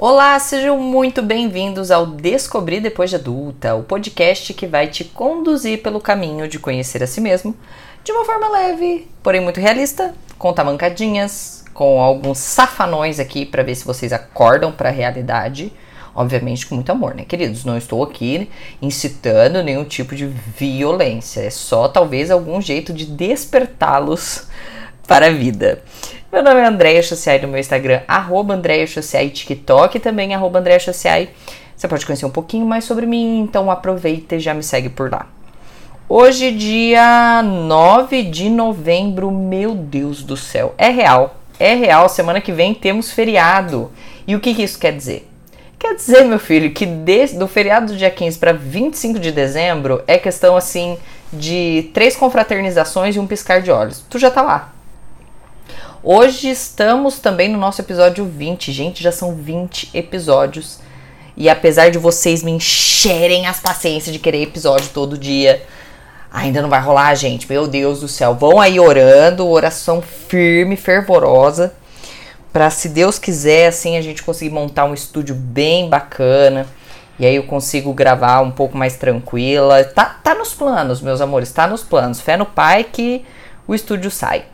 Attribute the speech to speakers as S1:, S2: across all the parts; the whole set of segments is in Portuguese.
S1: Olá, sejam muito bem-vindos ao Descobrir Depois de Adulta, o podcast que vai te conduzir pelo caminho de conhecer a si mesmo de uma forma leve, porém muito realista, com tamancadinhas, com alguns safanões aqui para ver se vocês acordam para a realidade. Obviamente com muito amor, né, queridos? Não estou aqui incitando nenhum tipo de violência, é só talvez algum jeito de despertá-los para a vida. Meu nome é Andréia Chociai no meu Instagram, arroba Andréia Chociai, TikTok também arroba Andréia Chociai. Você pode conhecer um pouquinho mais sobre mim, então aproveita e já me segue por lá. Hoje, dia 9 de novembro, meu Deus do céu, é real, é real, semana que vem temos feriado. E o que, que isso quer dizer? Quer dizer, meu filho, que do feriado do dia 15 para 25 de dezembro é questão assim de três confraternizações e um piscar de olhos. Tu já tá lá, Hoje estamos também no nosso episódio 20. Gente, já são 20 episódios. E apesar de vocês me encherem as paciências de querer episódio todo dia, ainda não vai rolar, gente. Meu Deus do céu. Vão aí orando, oração firme, fervorosa, para se Deus quiser, assim a gente conseguir montar um estúdio bem bacana. E aí eu consigo gravar um pouco mais tranquila. Tá, tá nos planos, meus amores, tá nos planos. Fé no pai que o estúdio sai.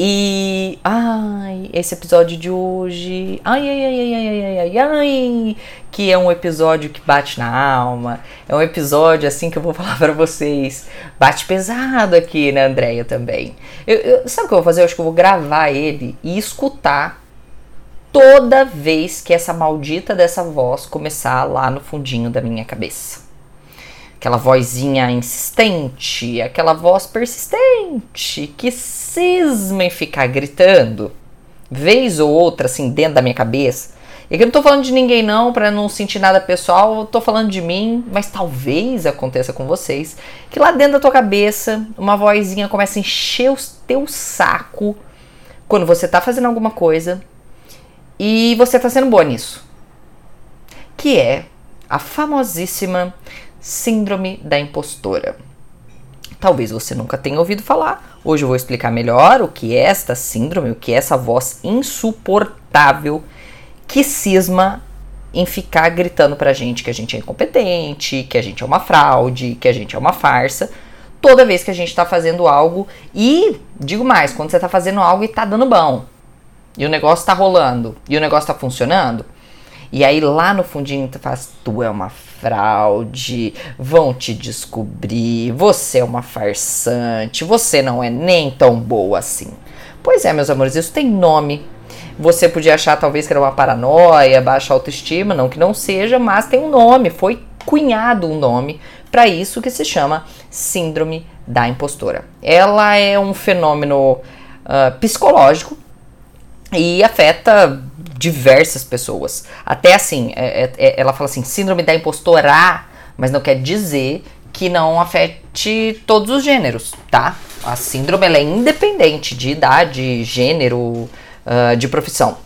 S1: E. Ai, esse episódio de hoje. Ai, ai, ai, ai, ai, ai, ai, ai. Que é um episódio que bate na alma. É um episódio, assim, que eu vou falar para vocês. Bate pesado aqui, né, Andréia, também. Eu, eu, sabe o que eu vou fazer? Eu acho que eu vou gravar ele e escutar toda vez que essa maldita dessa voz começar lá no fundinho da minha cabeça aquela vozinha insistente, aquela voz persistente que cisma em ficar gritando, vez ou outra, assim, dentro da minha cabeça. E aqui eu não tô falando de ninguém não, para não sentir nada pessoal, eu tô falando de mim, mas talvez aconteça com vocês, que lá dentro da tua cabeça, uma vozinha começa a encher o teu saco quando você tá fazendo alguma coisa e você tá sendo boa nisso. Que é a famosíssima Síndrome da impostora. Talvez você nunca tenha ouvido falar. Hoje eu vou explicar melhor o que é esta síndrome, o que é essa voz insuportável que cisma em ficar gritando pra gente que a gente é incompetente, que a gente é uma fraude, que a gente é uma farsa, toda vez que a gente tá fazendo algo e, digo mais, quando você tá fazendo algo e tá dando bom, e o negócio tá rolando, e o negócio tá funcionando, e aí lá no fundinho tu faz, tu é uma fraude, vão te descobrir, você é uma farsante, você não é nem tão boa assim. Pois é, meus amores, isso tem nome. Você podia achar talvez que era uma paranoia, baixa autoestima, não que não seja, mas tem um nome, foi cunhado um nome para isso que se chama síndrome da impostora. Ela é um fenômeno uh, psicológico e afeta diversas pessoas. Até assim, é, é, é, ela fala assim, síndrome da impostora, mas não quer dizer que não afete todos os gêneros, tá? A síndrome é independente de idade, gênero, uh, de profissão.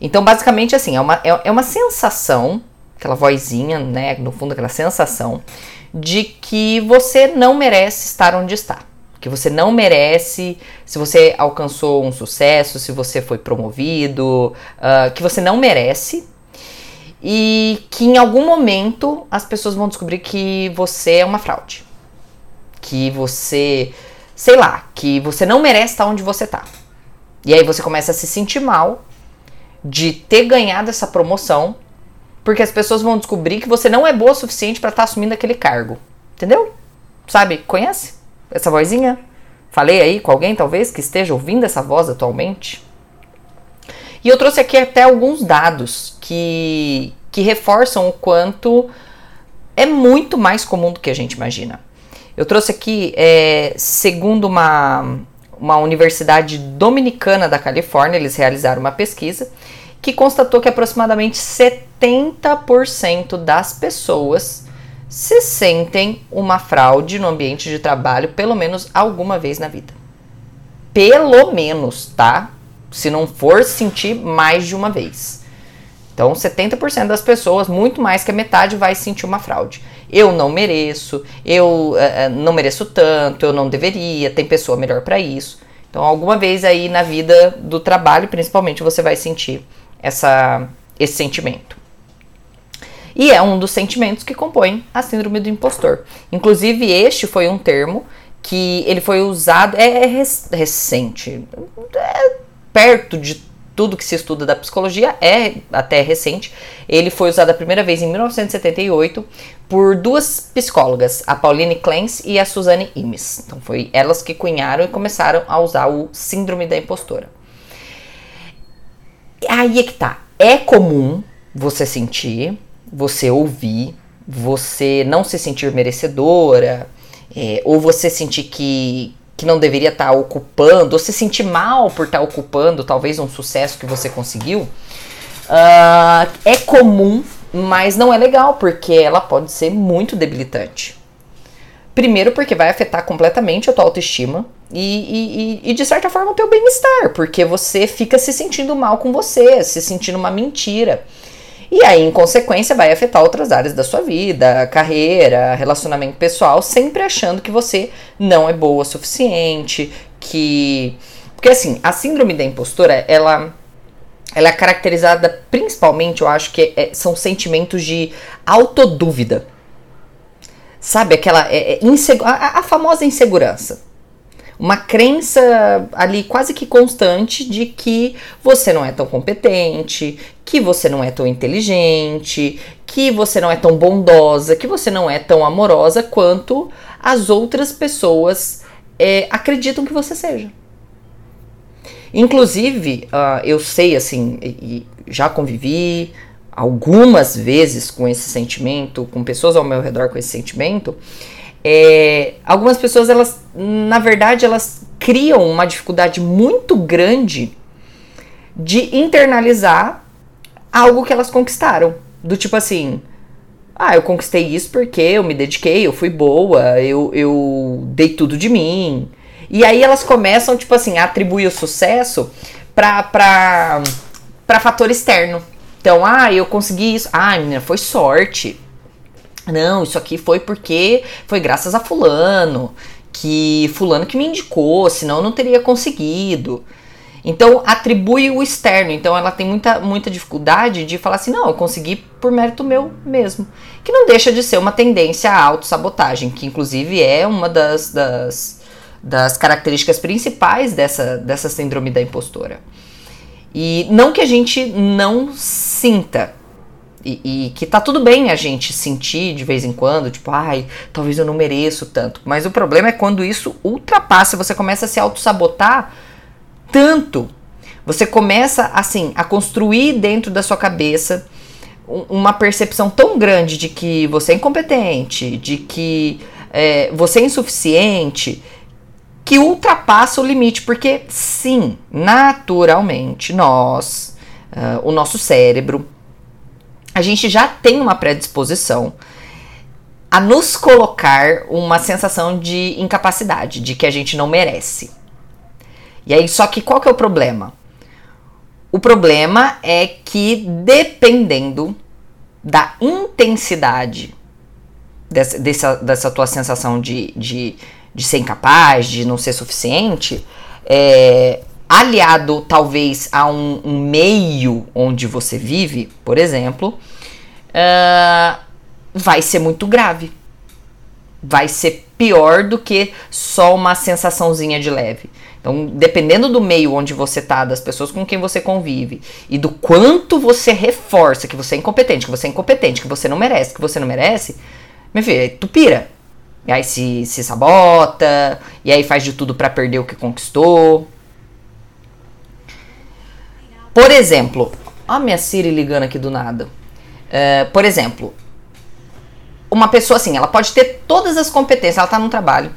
S1: Então, basicamente, assim, é uma, é, é uma sensação, aquela vozinha, né, no fundo, aquela sensação de que você não merece estar onde está que você não merece, se você alcançou um sucesso, se você foi promovido, uh, que você não merece e que em algum momento as pessoas vão descobrir que você é uma fraude, que você, sei lá, que você não merece estar onde você está. E aí você começa a se sentir mal de ter ganhado essa promoção, porque as pessoas vão descobrir que você não é boa o suficiente para estar tá assumindo aquele cargo. Entendeu? Sabe? Conhece? Essa vozinha? Falei aí com alguém, talvez, que esteja ouvindo essa voz atualmente? E eu trouxe aqui até alguns dados que, que reforçam o quanto é muito mais comum do que a gente imagina. Eu trouxe aqui, é, segundo uma, uma universidade dominicana da Califórnia, eles realizaram uma pesquisa que constatou que aproximadamente 70% das pessoas se sentem uma fraude no ambiente de trabalho pelo menos alguma vez na vida. Pelo menos, tá? Se não for sentir mais de uma vez. Então, 70% das pessoas, muito mais que a metade, vai sentir uma fraude. Eu não mereço, eu uh, não mereço tanto, eu não deveria, tem pessoa melhor para isso. Então, alguma vez aí na vida do trabalho, principalmente, você vai sentir essa, esse sentimento. E é um dos sentimentos que compõem a síndrome do impostor. Inclusive, este foi um termo que ele foi usado, é, é recente, é perto de tudo que se estuda da psicologia, é até recente. Ele foi usado a primeira vez em 1978 por duas psicólogas, a Pauline Clance e a Suzanne Imes. Então foi elas que cunharam e começaram a usar o síndrome da impostora. Aí é que tá. É comum você sentir, você ouvir, você não se sentir merecedora, é, ou você sentir que, que não deveria estar tá ocupando, ou se sentir mal por estar tá ocupando talvez um sucesso que você conseguiu, uh, é comum, mas não é legal, porque ela pode ser muito debilitante. Primeiro, porque vai afetar completamente a tua autoestima e, e, e de certa forma, o teu bem-estar, porque você fica se sentindo mal com você, se sentindo uma mentira. E aí, em consequência, vai afetar outras áreas da sua vida, carreira, relacionamento pessoal, sempre achando que você não é boa o suficiente, que. Porque assim, a síndrome da impostora, ela. Ela é caracterizada principalmente, eu acho que é, são sentimentos de autodúvida. Sabe, aquela. É, é, a, a famosa insegurança uma crença ali quase que constante de que você não é tão competente, que você não é tão inteligente, que você não é tão bondosa, que você não é tão amorosa quanto as outras pessoas é, acreditam que você seja. Inclusive, uh, eu sei assim, e já convivi algumas vezes com esse sentimento, com pessoas ao meu redor com esse sentimento, é, algumas pessoas, elas, na verdade, elas criam uma dificuldade muito grande de internalizar algo que elas conquistaram. Do tipo assim, ah, eu conquistei isso porque eu me dediquei, eu fui boa, eu, eu dei tudo de mim. E aí elas começam, tipo assim, a atribuir o sucesso pra, pra, pra fator externo. Então, ah, eu consegui isso. Ah, menina, foi sorte. Não, isso aqui foi porque foi graças a fulano, que fulano que me indicou, senão eu não teria conseguido. Então atribui o externo. Então ela tem muita, muita dificuldade de falar assim: não, eu consegui por mérito meu mesmo. Que não deixa de ser uma tendência à autossabotagem, que inclusive é uma das, das, das características principais dessa, dessa síndrome da impostora. E não que a gente não sinta e, e, que tá tudo bem a gente sentir de vez em quando, tipo, ai, talvez eu não mereço tanto. Mas o problema é quando isso ultrapassa, você começa a se auto-sabotar tanto. Você começa, assim, a construir dentro da sua cabeça uma percepção tão grande de que você é incompetente, de que é, você é insuficiente, que ultrapassa o limite. Porque, sim, naturalmente, nós, uh, o nosso cérebro, a gente já tem uma predisposição a nos colocar uma sensação de incapacidade, de que a gente não merece. E aí, só que qual que é o problema? O problema é que dependendo da intensidade dessa, dessa, dessa tua sensação de, de, de ser incapaz, de não ser suficiente, é, aliado talvez a um, um meio onde você vive, por exemplo, uh, vai ser muito grave. Vai ser pior do que só uma sensaçãozinha de leve. Então, dependendo do meio onde você tá, das pessoas com quem você convive e do quanto você reforça que você é incompetente, que você é incompetente, que você não merece, que você não merece, meu filho, tu pira. E aí se, se sabota, e aí faz de tudo para perder o que conquistou. Por exemplo, a minha Siri ligando aqui do nada. Uh, por exemplo, uma pessoa assim, ela pode ter todas as competências, ela tá no trabalho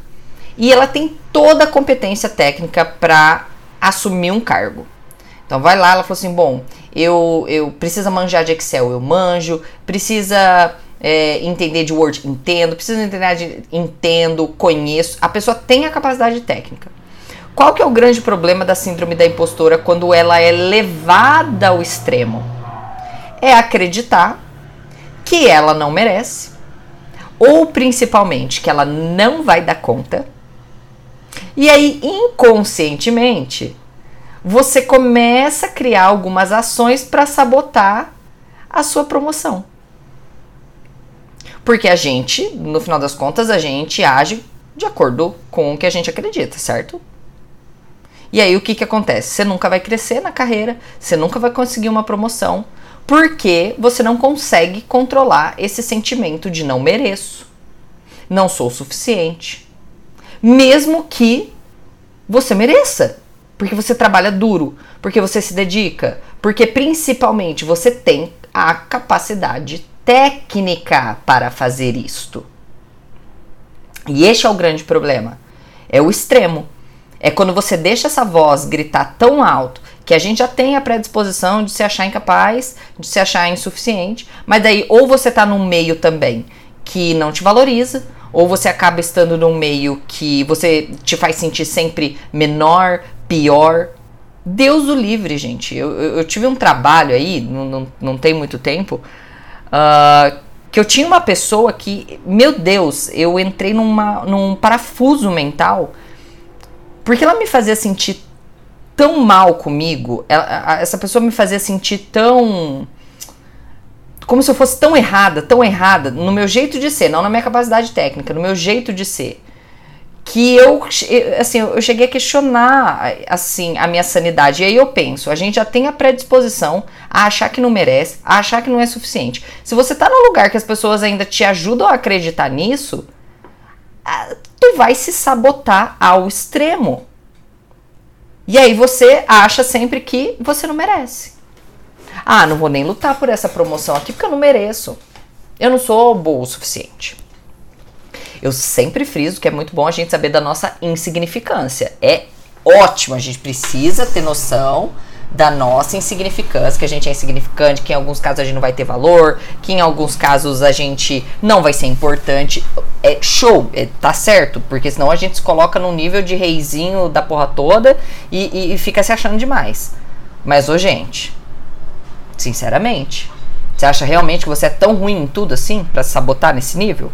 S1: e ela tem toda a competência técnica para assumir um cargo. Então vai lá, ela falou assim: bom, eu, eu precisa manjar de Excel, eu manjo, precisa é, entender de Word, entendo, precisa entender de entendo, conheço. A pessoa tem a capacidade técnica. Qual que é o grande problema da síndrome da impostora quando ela é levada ao extremo? É acreditar que ela não merece, ou principalmente que ela não vai dar conta. E aí, inconscientemente, você começa a criar algumas ações para sabotar a sua promoção. Porque a gente, no final das contas, a gente age de acordo com o que a gente acredita, certo? E aí o que, que acontece? Você nunca vai crescer na carreira, você nunca vai conseguir uma promoção, porque você não consegue controlar esse sentimento de não mereço, não sou suficiente. Mesmo que você mereça, porque você trabalha duro, porque você se dedica, porque principalmente você tem a capacidade técnica para fazer isto. E este é o grande problema. É o extremo. É quando você deixa essa voz gritar tão alto que a gente já tem a predisposição de se achar incapaz, de se achar insuficiente, mas daí ou você está num meio também que não te valoriza, ou você acaba estando num meio que você te faz sentir sempre menor, pior. Deus o livre, gente. Eu, eu, tive um trabalho aí, não, não, não tem muito tempo, uh, que eu tinha uma pessoa que, meu Deus, eu entrei numa, num parafuso mental, porque ela me fazia sentir tão mal comigo, ela, essa pessoa me fazia sentir tão. Como se eu fosse tão errada, tão errada, no meu jeito de ser, não na minha capacidade técnica, no meu jeito de ser. Que eu, assim, eu cheguei a questionar, assim, a minha sanidade. E aí eu penso, a gente já tem a predisposição a achar que não merece, a achar que não é suficiente. Se você tá num lugar que as pessoas ainda te ajudam a acreditar nisso, tu vai se sabotar ao extremo. E aí você acha sempre que você não merece. Ah, não vou nem lutar por essa promoção aqui porque eu não mereço. Eu não sou boa o suficiente. Eu sempre friso que é muito bom a gente saber da nossa insignificância. É ótimo, a gente precisa ter noção da nossa insignificância, que a gente é insignificante, que em alguns casos a gente não vai ter valor, que em alguns casos a gente não vai ser importante. É show, é, tá certo, porque senão a gente se coloca num nível de reizinho da porra toda e, e, e fica se achando demais. Mas, ô gente, sinceramente, você acha realmente que você é tão ruim em tudo assim para sabotar nesse nível?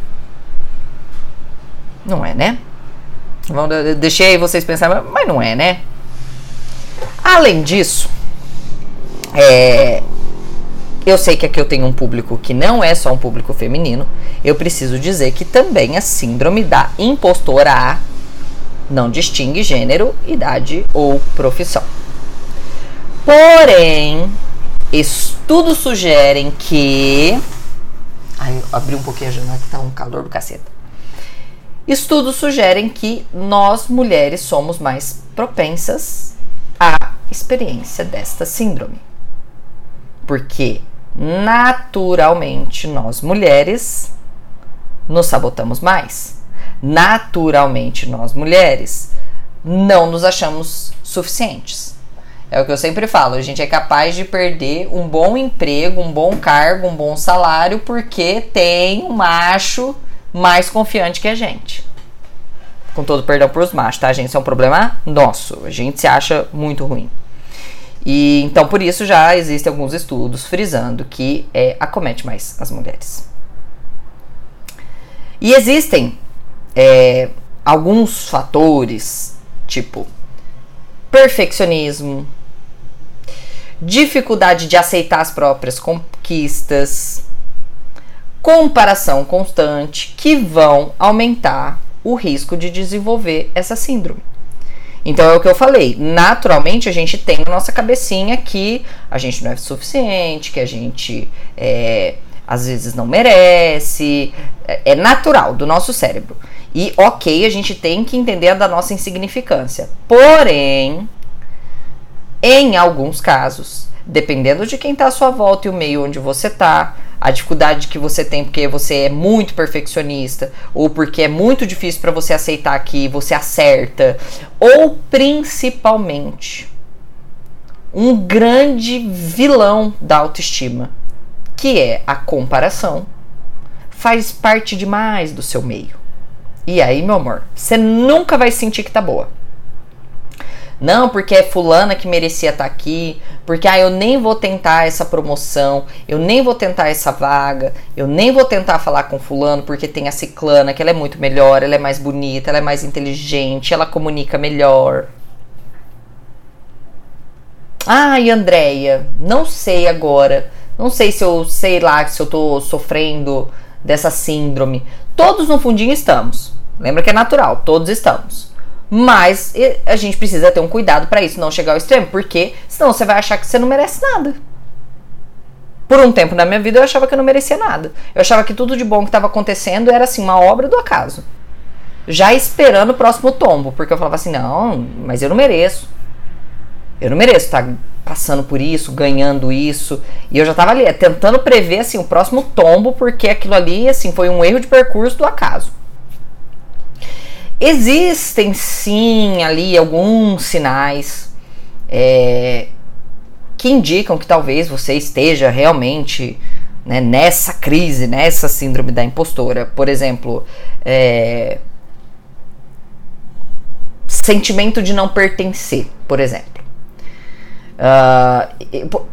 S1: Não é, né? Deixei vocês pensar, mas não é, né? Além disso, é, eu sei que aqui eu tenho um público que não é só um público feminino. Eu preciso dizer que também a síndrome da impostora A não distingue gênero, idade ou profissão. Porém, estudos sugerem que. Ai, eu abri um pouquinho a janela que tá um calor do caceta. Estudos sugerem que nós mulheres somos mais propensas a experiência desta síndrome. Porque naturalmente nós mulheres nos sabotamos mais. Naturalmente nós mulheres não nos achamos suficientes. É o que eu sempre falo, a gente é capaz de perder um bom emprego, um bom cargo, um bom salário porque tem um macho mais confiante que a gente com todo perdão para os machos, tá, gente? Isso é um problema nosso. A gente se acha muito ruim. E então por isso já existem alguns estudos frisando que é, acomete mais as mulheres. E existem é, alguns fatores, tipo perfeccionismo, dificuldade de aceitar as próprias conquistas, comparação constante, que vão aumentar o risco de desenvolver essa síndrome. Então é o que eu falei, naturalmente a gente tem na nossa cabecinha que a gente não é suficiente, que a gente é, às vezes não merece, é, é natural do nosso cérebro. E ok, a gente tem que entender da nossa insignificância. Porém, em alguns casos, dependendo de quem está à sua volta e o meio onde você está, a dificuldade que você tem porque você é muito perfeccionista, ou porque é muito difícil para você aceitar que você acerta, ou principalmente um grande vilão da autoestima, que é a comparação, faz parte demais do seu meio. E aí, meu amor, você nunca vai sentir que tá boa. Não, porque é fulana que merecia estar tá aqui, porque ah, eu nem vou tentar essa promoção, eu nem vou tentar essa vaga, eu nem vou tentar falar com fulano porque tem a ciclana, que ela é muito melhor, ela é mais bonita, ela é mais inteligente, ela comunica melhor. Ai, Andréia, não sei agora. Não sei se eu sei lá se eu tô sofrendo dessa síndrome. Todos no fundinho estamos. Lembra que é natural, todos estamos. Mas a gente precisa ter um cuidado para isso não chegar ao extremo, porque senão você vai achar que você não merece nada. Por um tempo na minha vida eu achava que eu não merecia nada. Eu achava que tudo de bom que estava acontecendo era assim uma obra do acaso. Já esperando o próximo tombo, porque eu falava assim: "Não, mas eu não mereço. Eu não mereço estar tá passando por isso, ganhando isso". E eu já estava ali tentando prever assim o próximo tombo, porque aquilo ali assim foi um erro de percurso do acaso. Existem sim ali alguns sinais é, que indicam que talvez você esteja realmente né, nessa crise, nessa síndrome da impostora. Por exemplo, é, sentimento de não pertencer, por exemplo. Uh,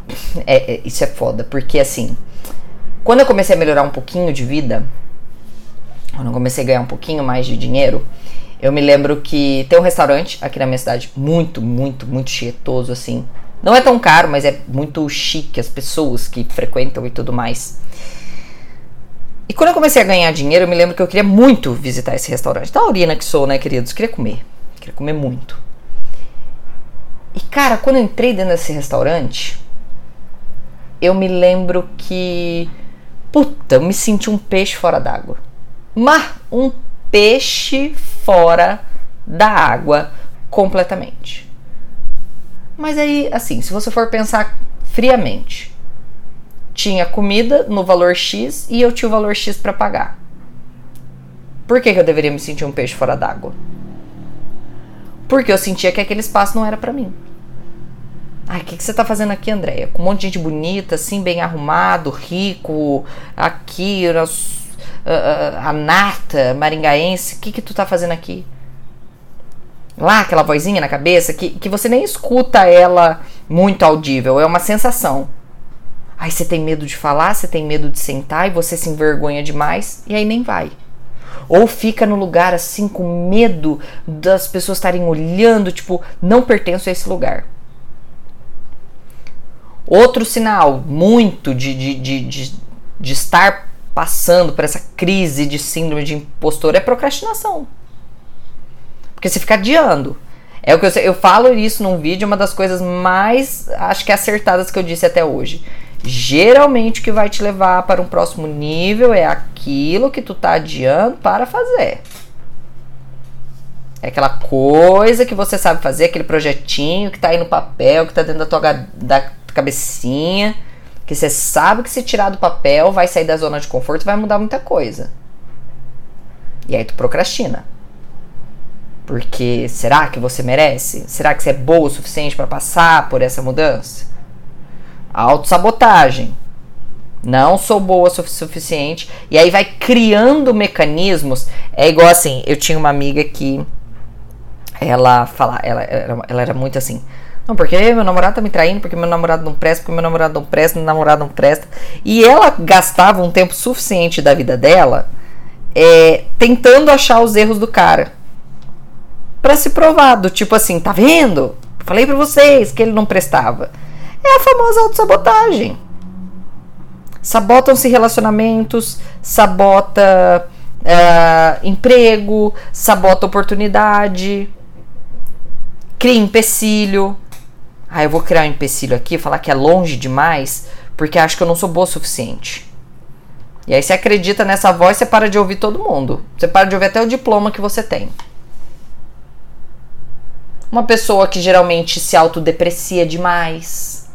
S1: é, isso é foda, porque assim, quando eu comecei a melhorar um pouquinho de vida, quando eu comecei a ganhar um pouquinho mais de dinheiro, eu me lembro que tem um restaurante aqui na minha cidade muito, muito, muito chietoso assim. Não é tão caro, mas é muito chique as pessoas que frequentam e tudo mais. E quando eu comecei a ganhar dinheiro, eu me lembro que eu queria muito visitar esse restaurante. Da urina que sou, né, queridos? Queria comer. Queria comer muito. E cara, quando eu entrei dentro desse restaurante, eu me lembro que. Puta, eu me senti um peixe fora d'água. Mas um peixe fora da água completamente. Mas aí, assim, se você for pensar friamente, tinha comida no valor X e eu tinha o valor X para pagar. Por que, que eu deveria me sentir um peixe fora d'água? Porque eu sentia que aquele espaço não era para mim. Ai, o que, que você tá fazendo aqui, Andréia? Com um monte de gente bonita, assim, bem arrumado, rico, aqui, nós a, a nata maringaense, o que que tu tá fazendo aqui? Lá, aquela vozinha na cabeça, que, que você nem escuta ela muito audível, é uma sensação. Aí você tem medo de falar, você tem medo de sentar e você se envergonha demais e aí nem vai. Ou fica no lugar assim com medo das pessoas estarem olhando, tipo, não pertenço a esse lugar. Outro sinal muito de, de, de, de, de estar passando por essa crise de síndrome de impostor é procrastinação. Porque você fica adiando. É o que eu, eu falo isso num vídeo, uma das coisas mais, acho que acertadas que eu disse até hoje. Geralmente o que vai te levar para um próximo nível é aquilo que tu tá adiando para fazer. É aquela coisa que você sabe fazer, aquele projetinho que tá aí no papel, que tá dentro da tua da cabecinha que você sabe que se tirar do papel vai sair da zona de conforto vai mudar muita coisa. E aí tu procrastina. Porque será que você merece? Será que você é boa o suficiente para passar por essa mudança? Autossabotagem. Não sou boa o suficiente. E aí vai criando mecanismos. É igual assim, eu tinha uma amiga que ela fala, ela, ela, ela era muito assim. Não, porque meu namorado tá me traindo, porque meu namorado não presta, porque meu namorado não presta, meu namorado não presta. E ela gastava um tempo suficiente da vida dela é, tentando achar os erros do cara. para se provar, do tipo assim, tá vendo? Falei para vocês que ele não prestava. É a famosa autossabotagem. Sabotam-se relacionamentos, sabota uh, emprego, sabota oportunidade, cria empecilho. Ah, eu vou criar um empecilho aqui, falar que é longe demais, porque acho que eu não sou boa o suficiente. E aí você acredita nessa voz, você para de ouvir todo mundo. Você para de ouvir até o diploma que você tem. Uma pessoa que geralmente se autodeprecia demais.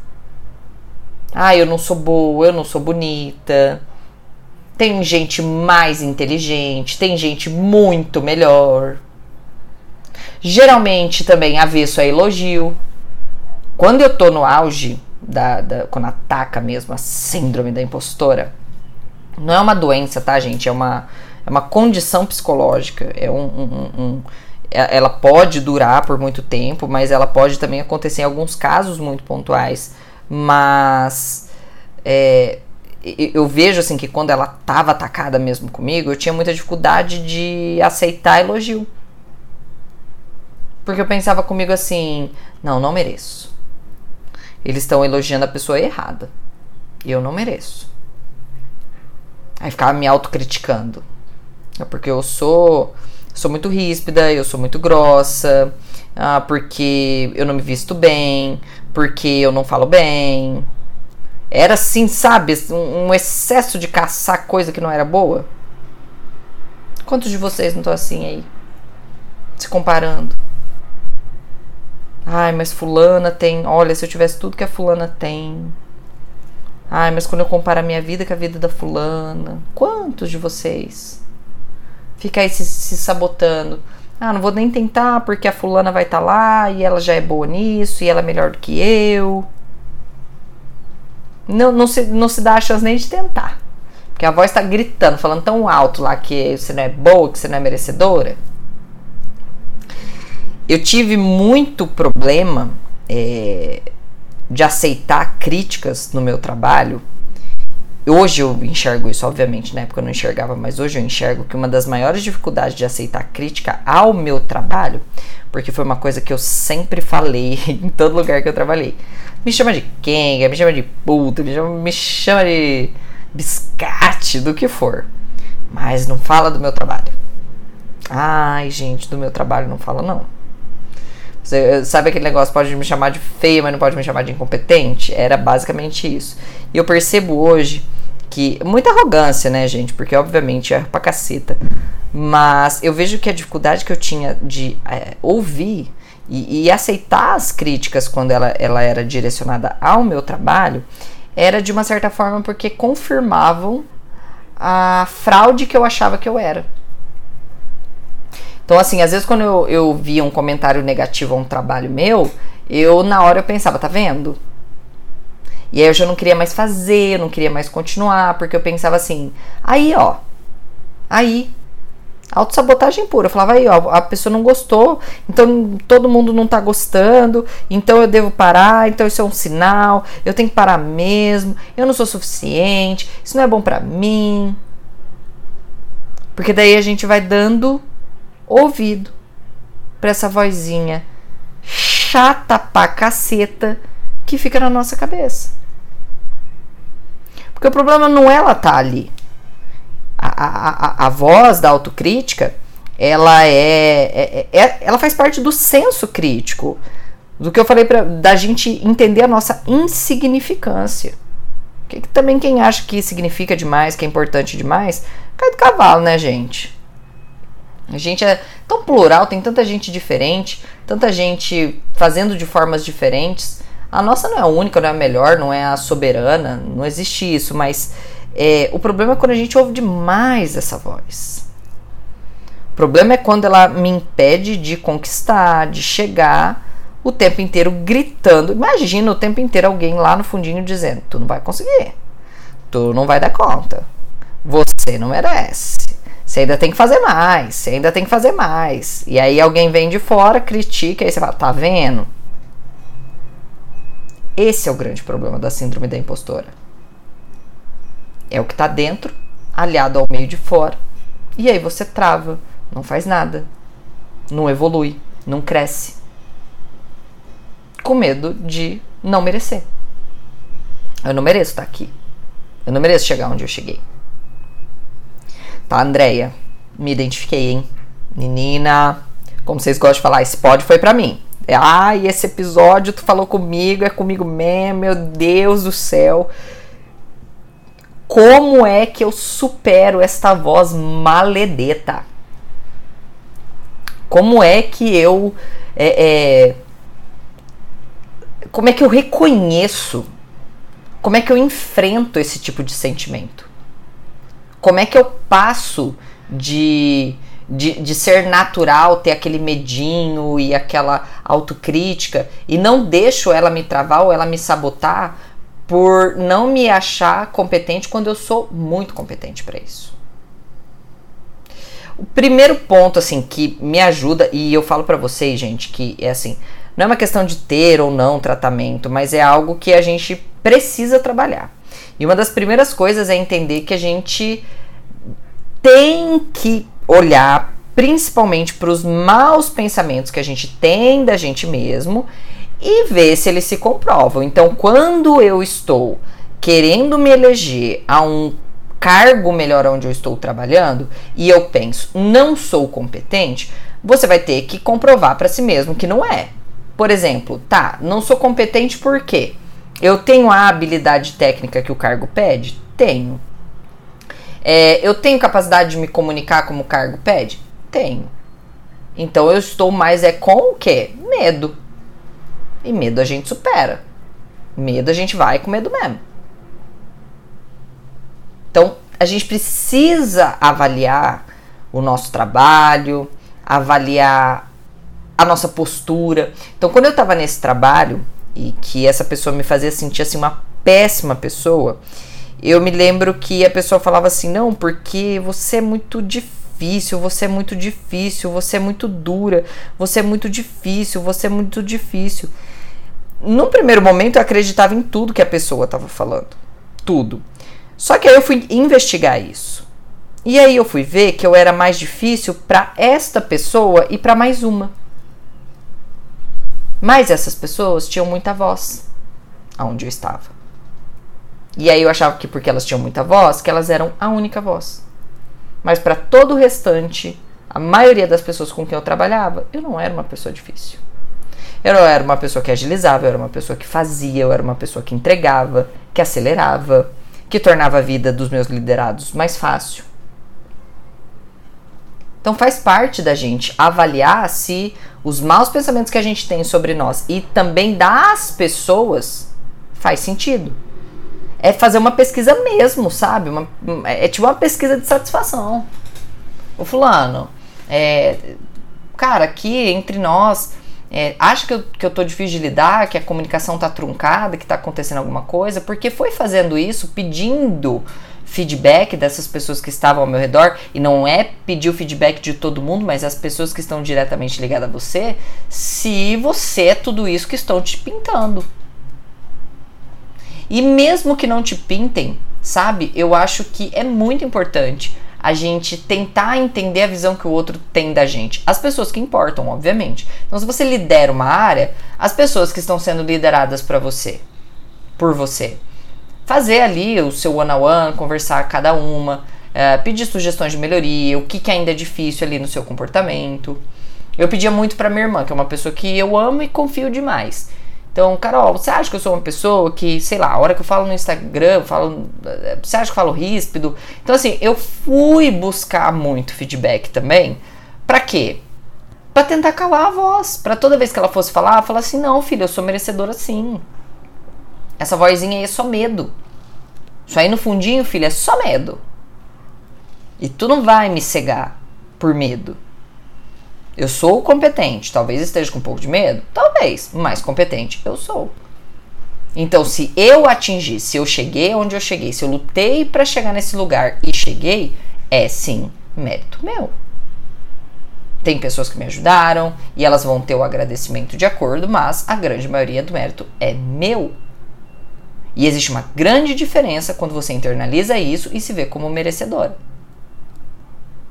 S1: Ah, eu não sou boa, eu não sou bonita. Tem gente mais inteligente, tem gente muito melhor. Geralmente também avesso a elogio. Quando eu tô no auge, da, da, quando ataca mesmo a síndrome da impostora, não é uma doença, tá, gente? É uma, é uma condição psicológica. É um, um, um, é, ela pode durar por muito tempo, mas ela pode também acontecer em alguns casos muito pontuais. Mas é, eu vejo assim que quando ela estava atacada mesmo comigo, eu tinha muita dificuldade de aceitar elogio. Porque eu pensava comigo assim: não, não mereço eles estão elogiando a pessoa errada. Eu não mereço. Aí ficava me autocriticando. É porque eu sou, sou muito ríspida, eu sou muito grossa, ah, porque eu não me visto bem, porque eu não falo bem. Era assim, sabe? Um excesso de caçar coisa que não era boa. Quantos de vocês não estão assim aí? Se comparando. Ai, mas fulana tem. Olha, se eu tivesse tudo que a fulana tem. Ai, mas quando eu comparo a minha vida com a vida da fulana. Quantos de vocês? Fica aí se, se sabotando. Ah, não vou nem tentar porque a fulana vai estar tá lá e ela já é boa nisso e ela é melhor do que eu. Não, não, se, não se dá a chance nem de tentar. Porque a voz está gritando, falando tão alto lá que você não é boa, que você não é merecedora eu tive muito problema é, de aceitar críticas no meu trabalho. Hoje eu enxergo isso, obviamente, na época eu não enxergava, mas hoje eu enxergo que uma das maiores dificuldades de aceitar crítica ao meu trabalho, porque foi uma coisa que eu sempre falei em todo lugar que eu trabalhei. Me chama de quenga, me chama de puta, me chama, me chama de biscate, do que for. Mas não fala do meu trabalho. Ai, gente, do meu trabalho não fala não. Você, sabe aquele negócio, pode me chamar de feia, mas não pode me chamar de incompetente? Era basicamente isso. E eu percebo hoje que. Muita arrogância, né, gente? Porque obviamente é pra caceta. Mas eu vejo que a dificuldade que eu tinha de é, ouvir e, e, aceitar as críticas quando ela, ela era direcionada ao meu trabalho era de uma certa forma porque confirmavam a fraude que eu achava que eu era. Então, assim, às vezes quando eu, eu via um comentário negativo a um trabalho meu, eu na hora eu pensava, tá vendo? E aí eu já não queria mais fazer, não queria mais continuar, porque eu pensava assim, aí ó, aí, autossabotagem pura. Eu falava aí, ó, a pessoa não gostou, então todo mundo não tá gostando, então eu devo parar, então isso é um sinal, eu tenho que parar mesmo, eu não sou suficiente, isso não é bom para mim. Porque daí a gente vai dando ouvido para essa vozinha chata pra caceta que fica na nossa cabeça. Porque o problema não é ela tá ali. A, a, a, a voz da autocrítica, ela é, é, é, ela faz parte do senso crítico. Do que eu falei pra, da gente entender a nossa insignificância. Que, que também quem acha que significa demais, que é importante demais, cai do cavalo, né, gente? A gente é tão plural, tem tanta gente diferente, tanta gente fazendo de formas diferentes. A nossa não é a única, não é a melhor, não é a soberana, não existe isso, mas é, o problema é quando a gente ouve demais essa voz. O problema é quando ela me impede de conquistar, de chegar o tempo inteiro gritando. Imagina o tempo inteiro alguém lá no fundinho dizendo: Tu não vai conseguir, tu não vai dar conta, você não merece. Você ainda tem que fazer mais, você ainda tem que fazer mais. E aí alguém vem de fora, critica, aí você fala, tá vendo? Esse é o grande problema da síndrome da impostora. É o que tá dentro, aliado ao meio de fora. E aí você trava, não faz nada, não evolui, não cresce. Com medo de não merecer. Eu não mereço estar aqui. Eu não mereço chegar onde eu cheguei. Tá, Andréia? Me identifiquei, hein? Menina, como vocês gostam de falar, esse pódio foi para mim. Ai, esse episódio tu falou comigo, é comigo mesmo, meu Deus do céu. Como é que eu supero esta voz maledeta? Como é que eu. É, é, como é que eu reconheço? Como é que eu enfrento esse tipo de sentimento? Como é que eu passo de, de, de ser natural, ter aquele medinho e aquela autocrítica e não deixo ela me travar ou ela me sabotar por não me achar competente quando eu sou muito competente para isso? O primeiro ponto assim que me ajuda e eu falo para vocês, gente, que é assim, não é uma questão de ter ou não tratamento, mas é algo que a gente precisa trabalhar. E uma das primeiras coisas é entender que a gente tem que olhar principalmente para os maus pensamentos que a gente tem da gente mesmo e ver se eles se comprovam. Então, quando eu estou querendo me eleger a um cargo melhor onde eu estou trabalhando e eu penso, não sou competente, você vai ter que comprovar para si mesmo que não é. Por exemplo, tá, não sou competente por quê? Eu tenho a habilidade técnica que o cargo pede? Tenho. É, eu tenho capacidade de me comunicar como o cargo pede? Tenho. Então eu estou mais é com o quê? Medo. E medo a gente supera. Medo a gente vai com medo mesmo. Então, a gente precisa avaliar o nosso trabalho, avaliar a nossa postura. Então, quando eu estava nesse trabalho e que essa pessoa me fazia sentir assim uma péssima pessoa, eu me lembro que a pessoa falava assim: "Não, porque você é muito difícil, você é muito difícil, você é muito dura, você é muito difícil, você é muito difícil". No primeiro momento eu acreditava em tudo que a pessoa estava falando. Tudo. Só que aí eu fui investigar isso. E aí eu fui ver que eu era mais difícil para esta pessoa e para mais uma. Mas essas pessoas tinham muita voz aonde eu estava. E aí eu achava que porque elas tinham muita voz, que elas eram a única voz. Mas para todo o restante, a maioria das pessoas com quem eu trabalhava, eu não era uma pessoa difícil. Eu era uma pessoa que agilizava, eu era uma pessoa que fazia, eu era uma pessoa que entregava, que acelerava, que tornava a vida dos meus liderados mais fácil. Então faz parte da gente avaliar se os maus pensamentos que a gente tem sobre nós e também das pessoas faz sentido. É fazer uma pesquisa mesmo, sabe? Uma, é tipo uma pesquisa de satisfação. O fulano, é, cara, aqui entre nós, é, que eu, que eu tô difícil de lidar, que a comunicação tá truncada, que tá acontecendo alguma coisa, porque foi fazendo isso pedindo feedback dessas pessoas que estavam ao meu redor, e não é pedir o feedback de todo mundo, mas as pessoas que estão diretamente ligadas a você, se você é tudo isso que estão te pintando. E mesmo que não te pintem, sabe? Eu acho que é muito importante a gente tentar entender a visão que o outro tem da gente. As pessoas que importam, obviamente. Então, se você lidera uma área, as pessoas que estão sendo lideradas para você, por você, fazer ali o seu one-on-one, -on -one, conversar cada uma, é, pedir sugestões de melhoria, o que, que ainda é difícil ali no seu comportamento. Eu pedia muito para minha irmã, que é uma pessoa que eu amo e confio demais. Então, Carol, você acha que eu sou uma pessoa que, sei lá, a hora que eu falo no Instagram, falo, você acha que eu falo ríspido? Então, assim, eu fui buscar muito feedback também. Pra quê? Pra tentar calar a voz. Pra toda vez que ela fosse falar, falar assim: não, filho, eu sou merecedora sim. Essa vozinha aí é só medo. Isso aí no fundinho, filho, é só medo. E tu não vai me cegar por medo. Eu sou competente, talvez esteja com um pouco de medo, talvez, mas competente eu sou. Então, se eu atingi, se eu cheguei onde eu cheguei, se eu lutei para chegar nesse lugar e cheguei, é sim mérito meu. Tem pessoas que me ajudaram e elas vão ter o agradecimento de acordo, mas a grande maioria do mérito é meu. E existe uma grande diferença quando você internaliza isso e se vê como merecedora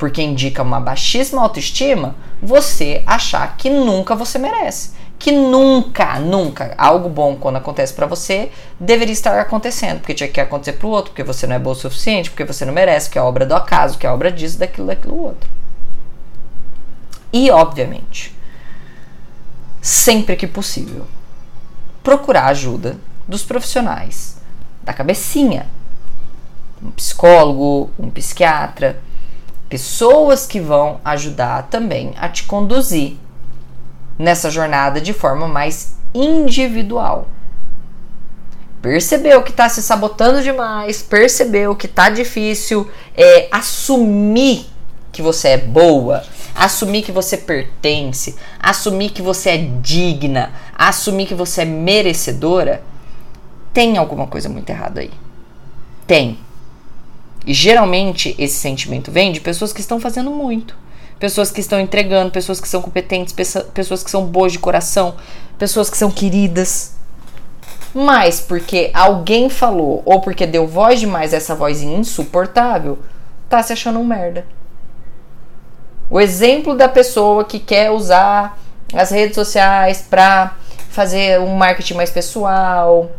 S1: porque indica uma baixíssima autoestima, você achar que nunca você merece. Que nunca, nunca, algo bom quando acontece para você deveria estar acontecendo, porque tinha que acontecer pro outro, porque você não é bom o suficiente, porque você não merece, que é obra do acaso, que é obra disso, daquilo, daquilo outro. E, obviamente, sempre que possível, procurar ajuda dos profissionais da cabecinha. Um psicólogo, um psiquiatra, pessoas que vão ajudar também a te conduzir nessa jornada de forma mais individual. Percebeu que está se sabotando demais, percebeu que está difícil é, assumir que você é boa, assumir que você pertence, assumir que você é digna, assumir que você é merecedora, tem alguma coisa muito errada aí. Tem. E geralmente esse sentimento vem de pessoas que estão fazendo muito, pessoas que estão entregando, pessoas que são competentes, pessoas que são boas de coração, pessoas que são queridas. Mas porque alguém falou ou porque deu voz demais essa vozinha insuportável, tá se achando um merda. O exemplo da pessoa que quer usar as redes sociais para fazer um marketing mais pessoal,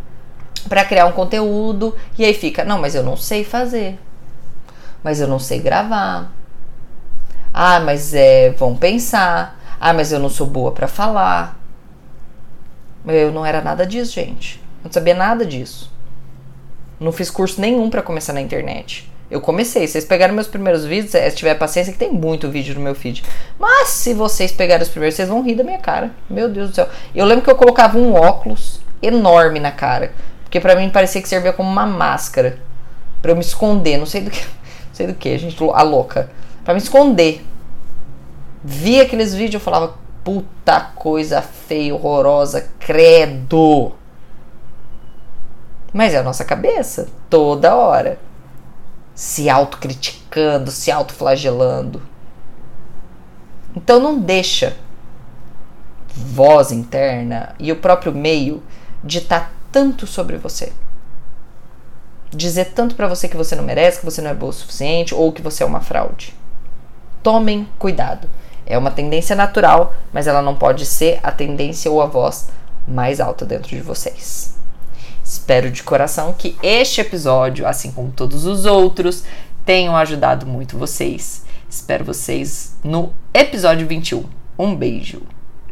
S1: para criar um conteúdo e aí fica, não, mas eu não sei fazer. Mas eu não sei gravar. Ah, mas é, vão pensar. Ah, mas eu não sou boa para falar. Eu não era nada disso, gente. Eu não sabia nada disso. Não fiz curso nenhum para começar na internet. Eu comecei. Vocês pegaram meus primeiros vídeos, se tiver paciência, que tem muito vídeo no meu feed. Mas se vocês pegarem os primeiros, vocês vão rir da minha cara. Meu Deus do céu. Eu lembro que eu colocava um óculos enorme na cara. Porque para mim parecia que servia como uma máscara. para eu me esconder. Não sei do que. Não sei do que, gente. A louca. para me esconder. Via aqueles vídeos eu falava, puta coisa feia, horrorosa, credo. Mas é a nossa cabeça, toda hora se autocriticando, se autoflagelando. Então não deixa voz interna e o próprio meio ditar tanto sobre você. Dizer tanto para você que você não merece, que você não é boa o suficiente ou que você é uma fraude. Tomem cuidado. É uma tendência natural, mas ela não pode ser a tendência ou a voz mais alta dentro de vocês. Espero de coração que este episódio, assim como todos os outros, tenham ajudado muito vocês. Espero vocês no episódio 21. Um beijo!